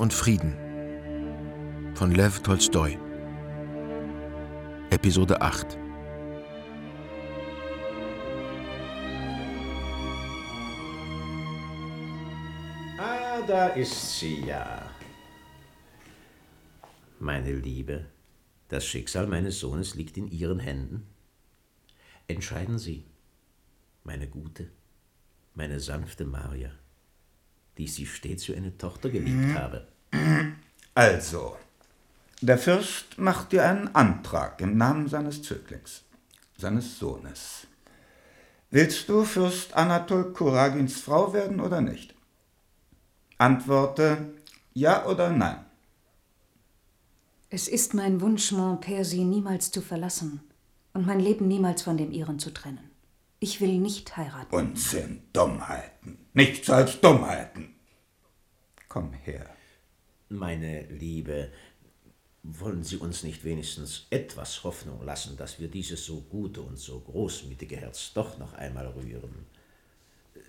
Und Frieden von Lev Tolstoi. Episode 8 Ah, da ist sie ja. Meine Liebe, das Schicksal meines Sohnes liegt in Ihren Händen. Entscheiden Sie, meine gute, meine sanfte Maria, die ich Sie stets für eine Tochter geliebt habe. Also, der Fürst macht dir einen Antrag im Namen seines Zöglings, seines Sohnes. Willst du Fürst Anatol Kuragins Frau werden oder nicht? Antworte ja oder nein. Es ist mein Wunsch, Mon Père, Sie niemals zu verlassen und mein Leben niemals von dem Ihren zu trennen. Ich will nicht heiraten. Unsinn, Dummheiten. Nichts als Dummheiten. Komm her. Meine Liebe, wollen Sie uns nicht wenigstens etwas Hoffnung lassen, dass wir dieses so gute und so großmütige Herz doch noch einmal rühren?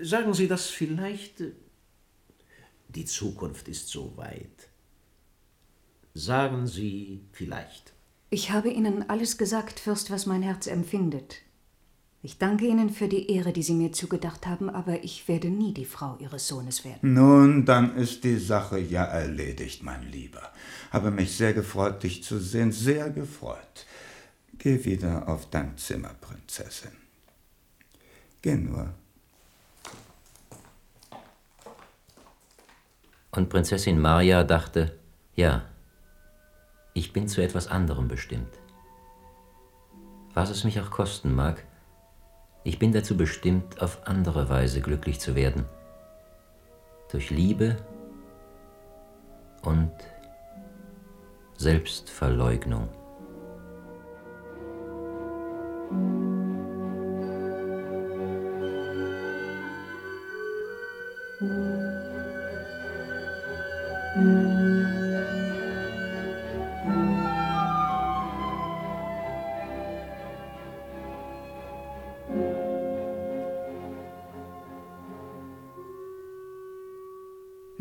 Sagen Sie das vielleicht? Die Zukunft ist so weit. Sagen Sie vielleicht. Ich habe Ihnen alles gesagt, Fürst, was mein Herz empfindet. Ich danke Ihnen für die Ehre, die Sie mir zugedacht haben, aber ich werde nie die Frau Ihres Sohnes werden. Nun, dann ist die Sache ja erledigt, mein Lieber. Habe mich sehr gefreut, dich zu sehen, sehr gefreut. Geh wieder auf dein Zimmer, Prinzessin. Geh nur. Und Prinzessin Maria dachte, ja, ich bin zu etwas anderem bestimmt. Was es mich auch kosten mag, ich bin dazu bestimmt, auf andere Weise glücklich zu werden. Durch Liebe und Selbstverleugnung.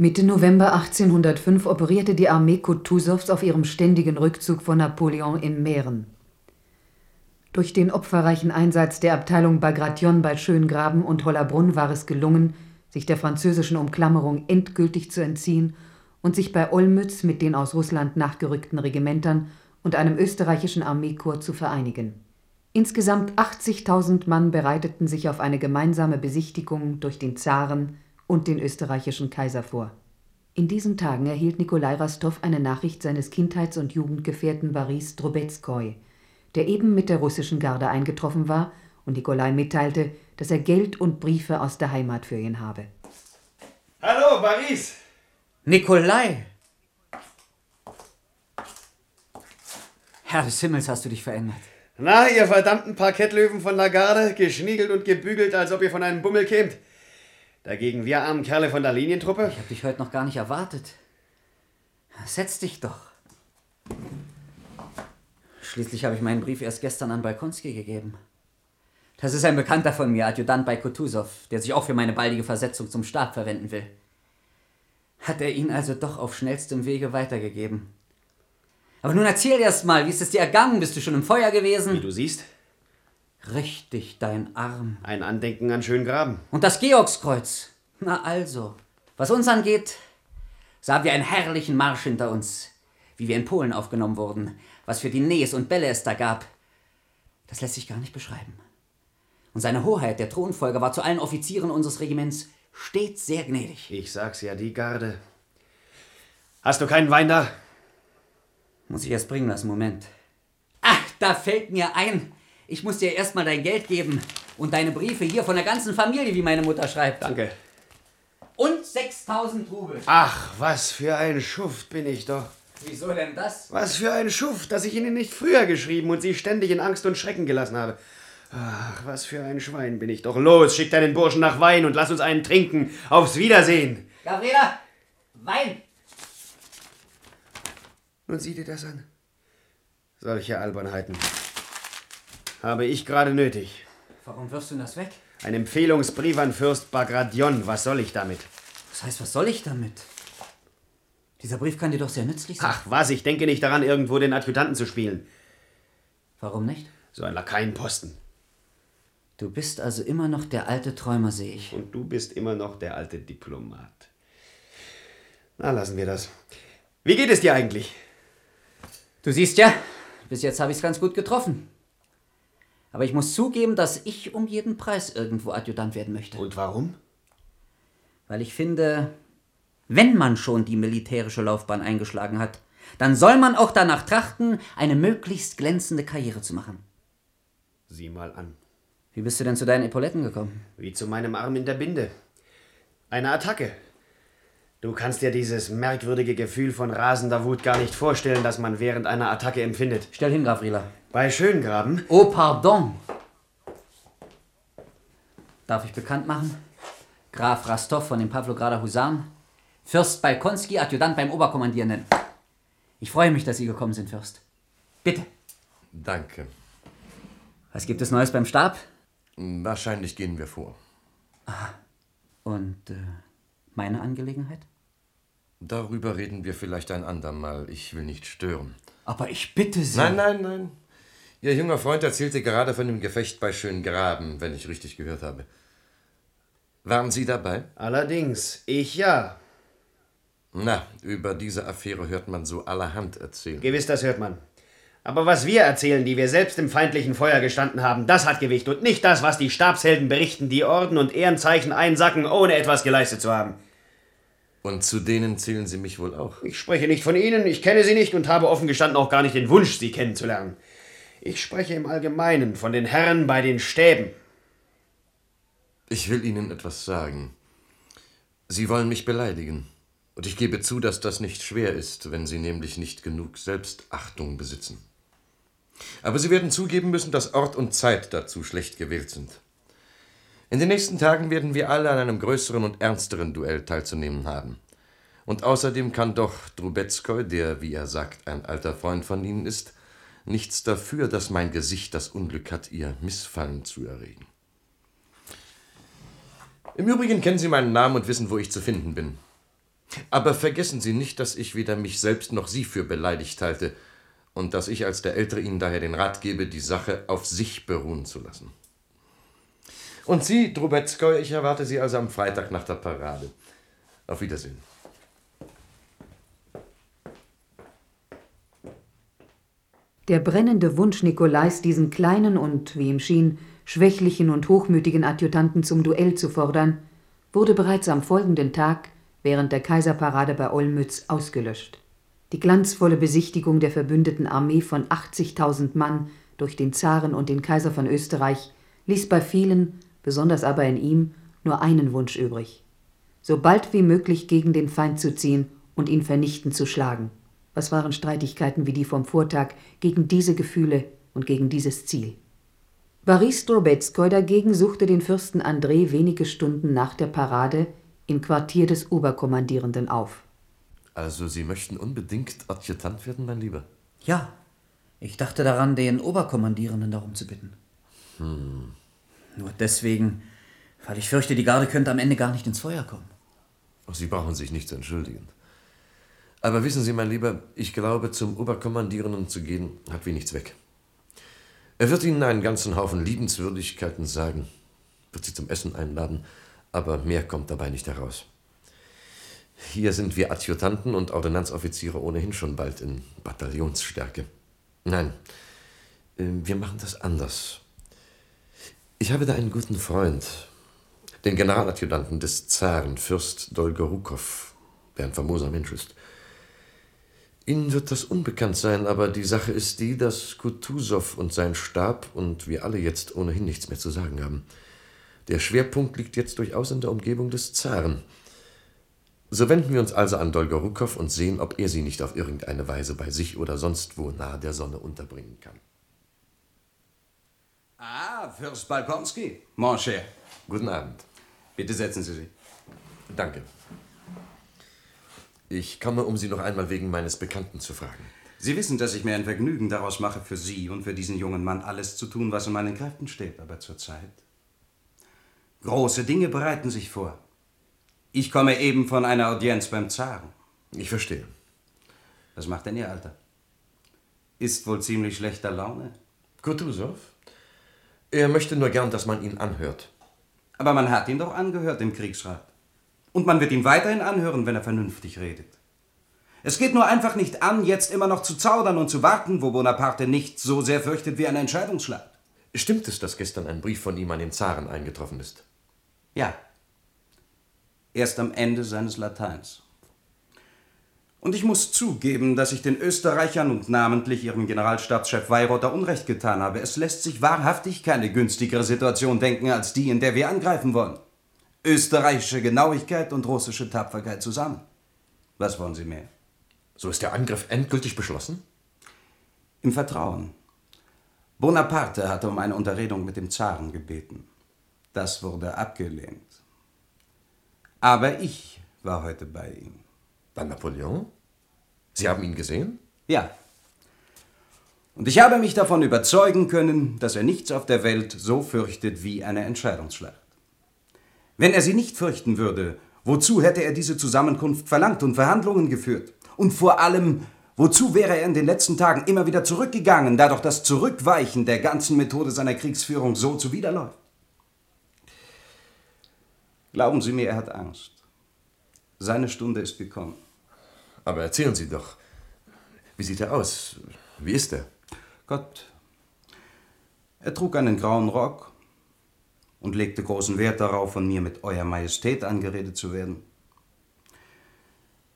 Mitte November 1805 operierte die Armee Kutusows auf ihrem ständigen Rückzug von Napoleon in Mähren. Durch den opferreichen Einsatz der Abteilung Bagration bei Schöngraben und Hollabrunn war es gelungen, sich der französischen Umklammerung endgültig zu entziehen und sich bei Olmütz mit den aus Russland nachgerückten Regimentern und einem österreichischen Armeekorps zu vereinigen. Insgesamt 80.000 Mann bereiteten sich auf eine gemeinsame Besichtigung durch den Zaren und den österreichischen Kaiser vor. In diesen Tagen erhielt Nikolai Rastow eine Nachricht seines Kindheits- und Jugendgefährten Boris Drobezkoi, der eben mit der russischen Garde eingetroffen war und Nikolai mitteilte, dass er Geld und Briefe aus der Heimat für ihn habe. Hallo, Paris! Nikolai! Herr des Himmels, hast du dich verändert. Na, ihr verdammten Parkettlöwen von der Garde, geschniegelt und gebügelt, als ob ihr von einem Bummel kämt. Dagegen wir armen Kerle von der Linientruppe. Ich habe dich heute noch gar nicht erwartet. Setz dich doch. Schließlich habe ich meinen Brief erst gestern an Balkonski gegeben. Das ist ein Bekannter von mir, Adjutant bei Kutusow, der sich auch für meine baldige Versetzung zum Stab verwenden will. Hat er ihn also doch auf schnellstem Wege weitergegeben. Aber nun erzähl erst mal, wie ist es dir ergangen? Bist du schon im Feuer gewesen? Wie du siehst. Richtig, dein Arm. Ein Andenken an Schöngraben. Und das Georgskreuz. Na also, was uns angeht, so haben wir einen herrlichen Marsch hinter uns, wie wir in Polen aufgenommen wurden, was für Diners und Bälle es da gab. Das lässt sich gar nicht beschreiben. Und seine Hoheit, der Thronfolger, war zu allen Offizieren unseres Regiments stets sehr gnädig. Ich sag's ja, die Garde. Hast du keinen Wein da? Muss ich erst bringen lassen, Moment. Ach, da fällt mir ein. Ich muss dir erstmal dein Geld geben und deine Briefe hier von der ganzen Familie, wie meine Mutter schreibt. Danke. Und 6000 Rubel. Ach, was für ein Schuft bin ich doch. Wieso denn das? Was für ein Schuft, dass ich Ihnen nicht früher geschrieben und Sie ständig in Angst und Schrecken gelassen habe. Ach, was für ein Schwein bin ich doch. Los, schick deinen Burschen nach Wein und lass uns einen trinken. Aufs Wiedersehen. Gabriela, Wein! Nun sieh dir das an. Solche Albernheiten. Habe ich gerade nötig. Warum wirfst du das weg? Ein Empfehlungsbrief an Fürst Bagration. Was soll ich damit? Das heißt, was soll ich damit? Dieser Brief kann dir doch sehr nützlich sein. Ach was, ich denke nicht daran, irgendwo den Adjutanten zu spielen. Warum nicht? So ein Lakaienposten. Du bist also immer noch der alte Träumer, sehe ich. Und du bist immer noch der alte Diplomat. Na, lassen wir das. Wie geht es dir eigentlich? Du siehst ja, bis jetzt habe ich es ganz gut getroffen. Aber ich muss zugeben, dass ich um jeden Preis irgendwo Adjutant werden möchte. Und warum? Weil ich finde, wenn man schon die militärische Laufbahn eingeschlagen hat, dann soll man auch danach trachten, eine möglichst glänzende Karriere zu machen. Sieh mal an. Wie bist du denn zu deinen Epauletten gekommen? Wie zu meinem Arm in der Binde. Eine Attacke. Du kannst dir dieses merkwürdige Gefühl von rasender Wut gar nicht vorstellen, das man während einer Attacke empfindet. Stell hin, Graf Rieler. Bei Schöngraben? Oh, pardon. Darf ich bekannt machen? Graf Rastov von den Pavlograder Husaren. Fürst Balkonski, Adjutant beim Oberkommandierenden. Ich freue mich, dass Sie gekommen sind, Fürst. Bitte. Danke. Was gibt es Neues beim Stab? Wahrscheinlich gehen wir vor. Und äh, meine Angelegenheit? Darüber reden wir vielleicht ein andermal. Ich will nicht stören. Aber ich bitte Sie. Nein, nein, nein. Ihr junger Freund erzählte gerade von dem Gefecht bei Schöngraben, wenn ich richtig gehört habe. Waren Sie dabei? Allerdings, ich ja. Na, über diese Affäre hört man so allerhand erzählen. Gewiss, das hört man. Aber was wir erzählen, die wir selbst im feindlichen Feuer gestanden haben, das hat Gewicht und nicht das, was die Stabshelden berichten, die Orden und Ehrenzeichen einsacken, ohne etwas geleistet zu haben. Und zu denen zählen Sie mich wohl auch. Ich spreche nicht von Ihnen, ich kenne Sie nicht und habe offen gestanden auch gar nicht den Wunsch, Sie kennenzulernen. Ich spreche im Allgemeinen von den Herren bei den Stäben. Ich will Ihnen etwas sagen. Sie wollen mich beleidigen. Und ich gebe zu, dass das nicht schwer ist, wenn Sie nämlich nicht genug Selbstachtung besitzen. Aber Sie werden zugeben müssen, dass Ort und Zeit dazu schlecht gewählt sind. In den nächsten Tagen werden wir alle an einem größeren und ernsteren Duell teilzunehmen haben. Und außerdem kann doch Drubetskoy, der, wie er sagt, ein alter Freund von Ihnen ist, nichts dafür, dass mein Gesicht das Unglück hat, ihr Missfallen zu erregen. Im Übrigen kennen Sie meinen Namen und wissen, wo ich zu finden bin. Aber vergessen Sie nicht, dass ich weder mich selbst noch Sie für beleidigt halte und dass ich als der Ältere Ihnen daher den Rat gebe, die Sache auf sich beruhen zu lassen. Und Sie, Drubetskoy, ich erwarte Sie also am Freitag nach der Parade. Auf Wiedersehen. Der brennende Wunsch Nikolais, diesen kleinen und, wie ihm schien, schwächlichen und hochmütigen Adjutanten zum Duell zu fordern, wurde bereits am folgenden Tag während der Kaiserparade bei Olmütz ausgelöscht. Die glanzvolle Besichtigung der verbündeten Armee von 80.000 Mann durch den Zaren und den Kaiser von Österreich ließ bei vielen, besonders aber in ihm, nur einen Wunsch übrig: so bald wie möglich gegen den Feind zu ziehen und ihn vernichtend zu schlagen. Was waren Streitigkeiten wie die vom Vortag gegen diese Gefühle und gegen dieses Ziel? Boris Drobetskoy dagegen suchte den Fürsten André wenige Stunden nach der Parade im Quartier des Oberkommandierenden auf. Also, Sie möchten unbedingt Adjutant werden, mein Lieber? Ja. Ich dachte daran, den Oberkommandierenden darum zu bitten. Hm. Nur deswegen, weil ich fürchte, die Garde könnte am Ende gar nicht ins Feuer kommen. Sie brauchen sich nicht zu entschuldigen. Aber wissen Sie, mein Lieber, ich glaube, zum Oberkommandierenden zu gehen, hat wenig Zweck. Er wird Ihnen einen ganzen Haufen Liebenswürdigkeiten sagen, wird Sie zum Essen einladen, aber mehr kommt dabei nicht heraus. Hier sind wir Adjutanten und Ordonnanzoffiziere ohnehin schon bald in Bataillonsstärke. Nein, äh, wir machen das anders. Ich habe da einen guten Freund, den Generaladjutanten des Zaren, Fürst Dolgorukow, der ein famoser Mensch ist. Ihnen wird das unbekannt sein, aber die Sache ist die, dass Kutusow und sein Stab und wir alle jetzt ohnehin nichts mehr zu sagen haben. Der Schwerpunkt liegt jetzt durchaus in der Umgebung des Zaren. So wenden wir uns also an Dolgorukow und sehen, ob er sie nicht auf irgendeine Weise bei sich oder sonst wo nahe der Sonne unterbringen kann. Ah, Fürst Balkonski, mon cher. Guten Abend. Bitte setzen Sie sich. Danke. Ich komme, um Sie noch einmal wegen meines Bekannten zu fragen. Sie wissen, dass ich mir ein Vergnügen daraus mache, für Sie und für diesen jungen Mann alles zu tun, was in meinen Kräften steht. Aber zurzeit. Große Dinge bereiten sich vor. Ich komme eben von einer Audienz beim Zaren. Ich verstehe. Was macht denn Ihr Alter? Ist wohl ziemlich schlechter Laune. Kutusow? Er möchte nur gern, dass man ihn anhört. Aber man hat ihn doch angehört im Kriegsrat. Und man wird ihn weiterhin anhören, wenn er vernünftig redet. Es geht nur einfach nicht an, jetzt immer noch zu zaudern und zu warten, wo Bonaparte nicht so sehr fürchtet wie eine Entscheidungsschlacht. Stimmt es, dass gestern ein Brief von ihm an den Zaren eingetroffen ist? Ja. Erst am Ende seines Lateins. Und ich muss zugeben, dass ich den Österreichern und namentlich ihrem Generalstabschef Weyrother Unrecht getan habe. Es lässt sich wahrhaftig keine günstigere Situation denken als die, in der wir angreifen wollen. Österreichische Genauigkeit und russische Tapferkeit zusammen. Was wollen Sie mehr? So ist der Angriff endgültig beschlossen? Im Vertrauen. Bonaparte hatte um eine Unterredung mit dem Zaren gebeten. Das wurde abgelehnt. Aber ich war heute bei ihm. Bei Napoleon? Sie haben ihn gesehen? Ja. Und ich habe mich davon überzeugen können, dass er nichts auf der Welt so fürchtet wie eine Entscheidungsschlacht. Wenn er sie nicht fürchten würde, wozu hätte er diese Zusammenkunft verlangt und Verhandlungen geführt? Und vor allem, wozu wäre er in den letzten Tagen immer wieder zurückgegangen, da doch das Zurückweichen der ganzen Methode seiner Kriegsführung so zuwiderläuft? Glauben Sie mir, er hat Angst. Seine Stunde ist gekommen. Aber erzählen Sie doch, wie sieht er aus? Wie ist er? Gott. Er trug einen grauen Rock und legte großen Wert darauf, von mir mit Euer Majestät angeredet zu werden.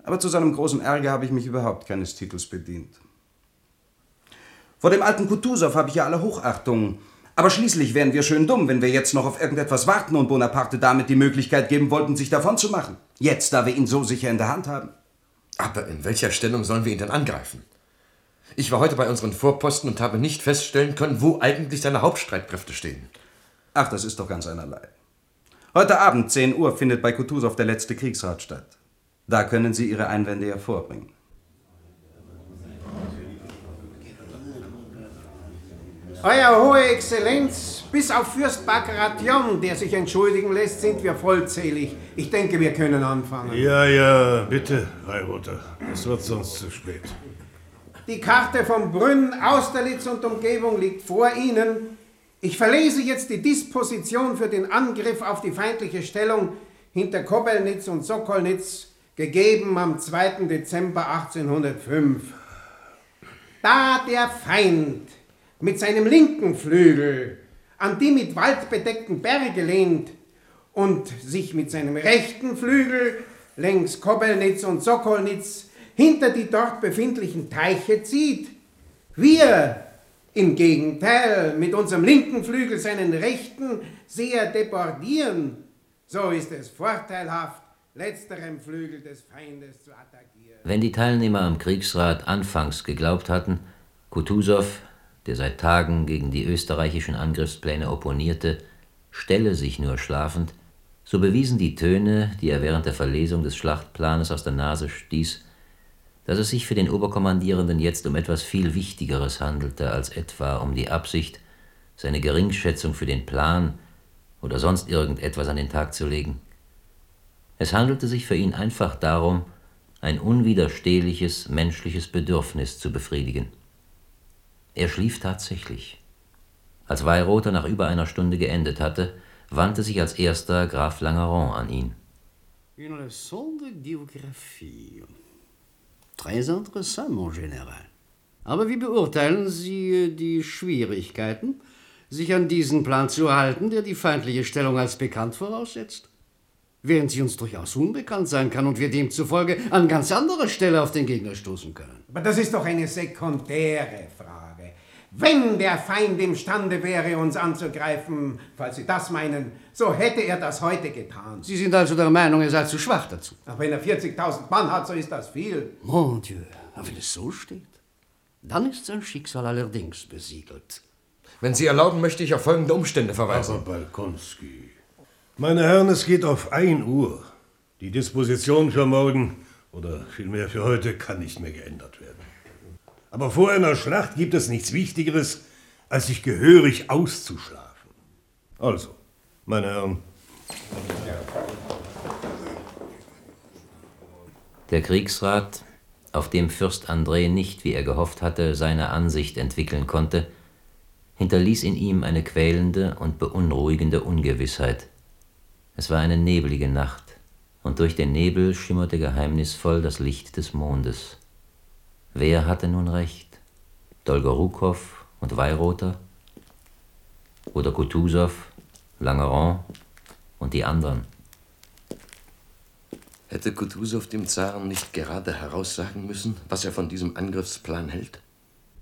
Aber zu seinem großen Ärger habe ich mich überhaupt keines Titels bedient. Vor dem alten Kutusow habe ich ja alle Hochachtung. Aber schließlich wären wir schön dumm, wenn wir jetzt noch auf irgendetwas warten und Bonaparte damit die Möglichkeit geben wollten, sich davon zu machen. Jetzt, da wir ihn so sicher in der Hand haben. Aber in welcher Stellung sollen wir ihn denn angreifen? Ich war heute bei unseren Vorposten und habe nicht feststellen können, wo eigentlich seine Hauptstreitkräfte stehen. Ach, das ist doch ganz einerlei. Heute Abend, 10 Uhr, findet bei Kutusow der letzte Kriegsrat statt. Da können Sie Ihre Einwände hervorbringen. Euer Hohe Exzellenz, bis auf Fürst Bagration, der sich entschuldigen lässt, sind wir vollzählig. Ich denke, wir können anfangen. Ja, ja, bitte, Reiroter. Es wird sonst zu spät. Die Karte von Brünn, Austerlitz und Umgebung liegt vor Ihnen. Ich verlese jetzt die Disposition für den Angriff auf die feindliche Stellung hinter Kobelnitz und Sokolnitz, gegeben am 2. Dezember 1805. Da der Feind mit seinem linken Flügel an die mit Wald bedeckten Berge lehnt und sich mit seinem rechten Flügel längs Kobelnitz und Sokolnitz hinter die dort befindlichen Teiche zieht. Wir im Gegenteil mit unserem linken Flügel seinen rechten sehr debordieren. So ist es vorteilhaft, letzterem Flügel des Feindes zu attackieren. Wenn die Teilnehmer am Kriegsrat anfangs geglaubt hatten, Kutusow, der seit Tagen gegen die österreichischen Angriffspläne opponierte, stelle sich nur schlafend, so bewiesen die Töne, die er während der Verlesung des Schlachtplanes aus der Nase stieß, dass es sich für den Oberkommandierenden jetzt um etwas viel Wichtigeres handelte als etwa um die Absicht, seine Geringschätzung für den Plan oder sonst irgendetwas an den Tag zu legen. Es handelte sich für ihn einfach darum, ein unwiderstehliches menschliches Bedürfnis zu befriedigen. Er schlief tatsächlich. Als Weyrother nach über einer Stunde geendet hatte, wandte sich als erster Graf Langeron an ihn. Une leçon de géographie. Très interessant, mon Général. Aber wie beurteilen Sie die Schwierigkeiten, sich an diesen Plan zu halten, der die feindliche Stellung als bekannt voraussetzt? Während sie uns durchaus unbekannt sein kann und wir demzufolge an ganz anderer Stelle auf den Gegner stoßen können. Aber das ist doch eine sekundäre Frage. Wenn der Feind imstande wäre, uns anzugreifen, falls Sie das meinen, so hätte er das heute getan. Sie sind also der Meinung, er sei zu schwach dazu. Ach, wenn er 40.000 Mann hat, so ist das viel. Mon Dieu, aber wenn es so steht, dann ist sein Schicksal allerdings besiegelt. Wenn Sie erlauben, möchte ich auf folgende Umstände verweisen. Aber Balkonski. Meine Herren, es geht auf 1 Uhr. Die Disposition für morgen, oder vielmehr für heute, kann nicht mehr geändert werden. Aber vor einer Schlacht gibt es nichts Wichtigeres, als sich gehörig auszuschlafen. Also, meine Herren. Der Kriegsrat, auf dem Fürst André nicht, wie er gehofft hatte, seine Ansicht entwickeln konnte, hinterließ in ihm eine quälende und beunruhigende Ungewissheit. Es war eine nebelige Nacht, und durch den Nebel schimmerte geheimnisvoll das Licht des Mondes. Wer hatte nun recht? Dolgorukow und Weirother? Oder Kutusow, Langeron und die anderen? Hätte Kutusow dem Zaren nicht gerade heraussagen müssen, was er von diesem Angriffsplan hält?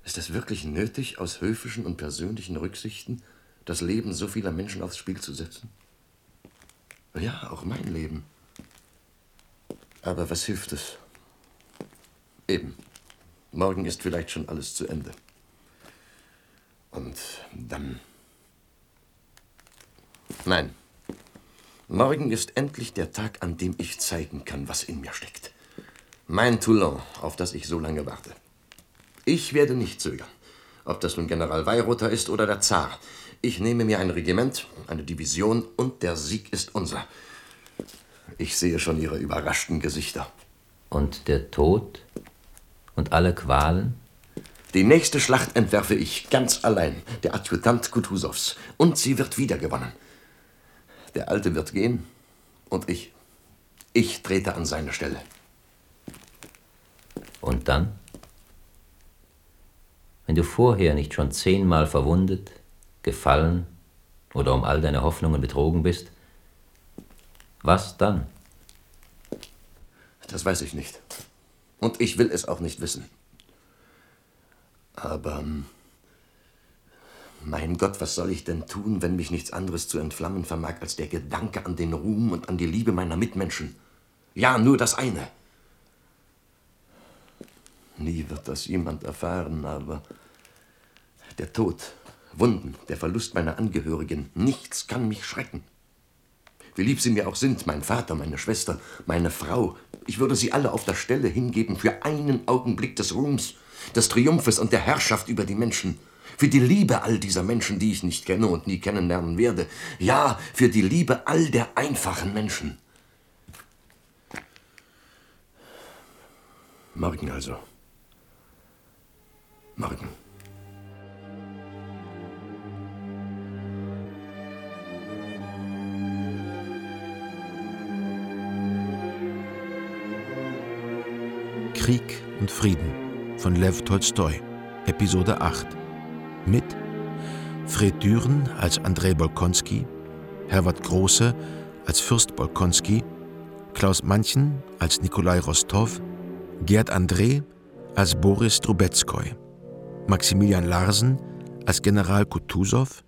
Ist es wirklich nötig, aus höfischen und persönlichen Rücksichten das Leben so vieler Menschen aufs Spiel zu setzen? Ja, auch mein Leben. Aber was hilft es? Eben. Morgen ist vielleicht schon alles zu Ende. Und dann. Nein. Morgen ist endlich der Tag, an dem ich zeigen kann, was in mir steckt. Mein Toulon, auf das ich so lange warte. Ich werde nicht zögern. Ob das nun General Weirother ist oder der Zar. Ich nehme mir ein Regiment, eine Division und der Sieg ist unser. Ich sehe schon Ihre überraschten Gesichter. Und der Tod? Und alle Qualen? Die nächste Schlacht entwerfe ich ganz allein, der Adjutant Kutusows. Und sie wird wieder gewonnen. Der Alte wird gehen und ich. Ich trete an seine Stelle. Und dann? Wenn du vorher nicht schon zehnmal verwundet, gefallen oder um all deine Hoffnungen betrogen bist, was dann? Das weiß ich nicht. Und ich will es auch nicht wissen. Aber hm, mein Gott, was soll ich denn tun, wenn mich nichts anderes zu entflammen vermag als der Gedanke an den Ruhm und an die Liebe meiner Mitmenschen? Ja, nur das eine. Nie wird das jemand erfahren, aber der Tod, Wunden, der Verlust meiner Angehörigen, nichts kann mich schrecken. Wie lieb sie mir auch sind, mein Vater, meine Schwester, meine Frau, ich würde sie alle auf der Stelle hingeben für einen Augenblick des Ruhms, des Triumphes und der Herrschaft über die Menschen für die Liebe all dieser Menschen, die ich nicht kenne und nie kennenlernen werde. Ja, für die Liebe all der einfachen Menschen. Morgen also. Morgen. Krieg und Frieden von Lev Tolstoi, Episode 8 mit Fred Düren als Andrei Bolkonski, Herbert Große als Fürst Bolkonski, Klaus Manchen als Nikolai Rostov, Gerd André als Boris Trubetskoy, Maximilian Larsen als General Kutusow,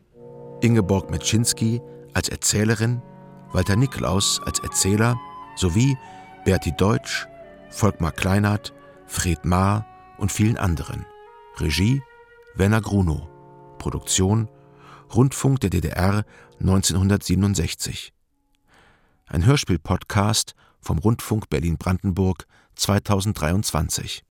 Ingeborg Metschinski als Erzählerin, Walter Niklaus als Erzähler sowie Berti Deutsch, Volkmar Kleinert, Fred Maar und vielen anderen. Regie Werner Grunow. Produktion Rundfunk der DDR 1967. Ein Hörspiel-Podcast vom Rundfunk Berlin-Brandenburg 2023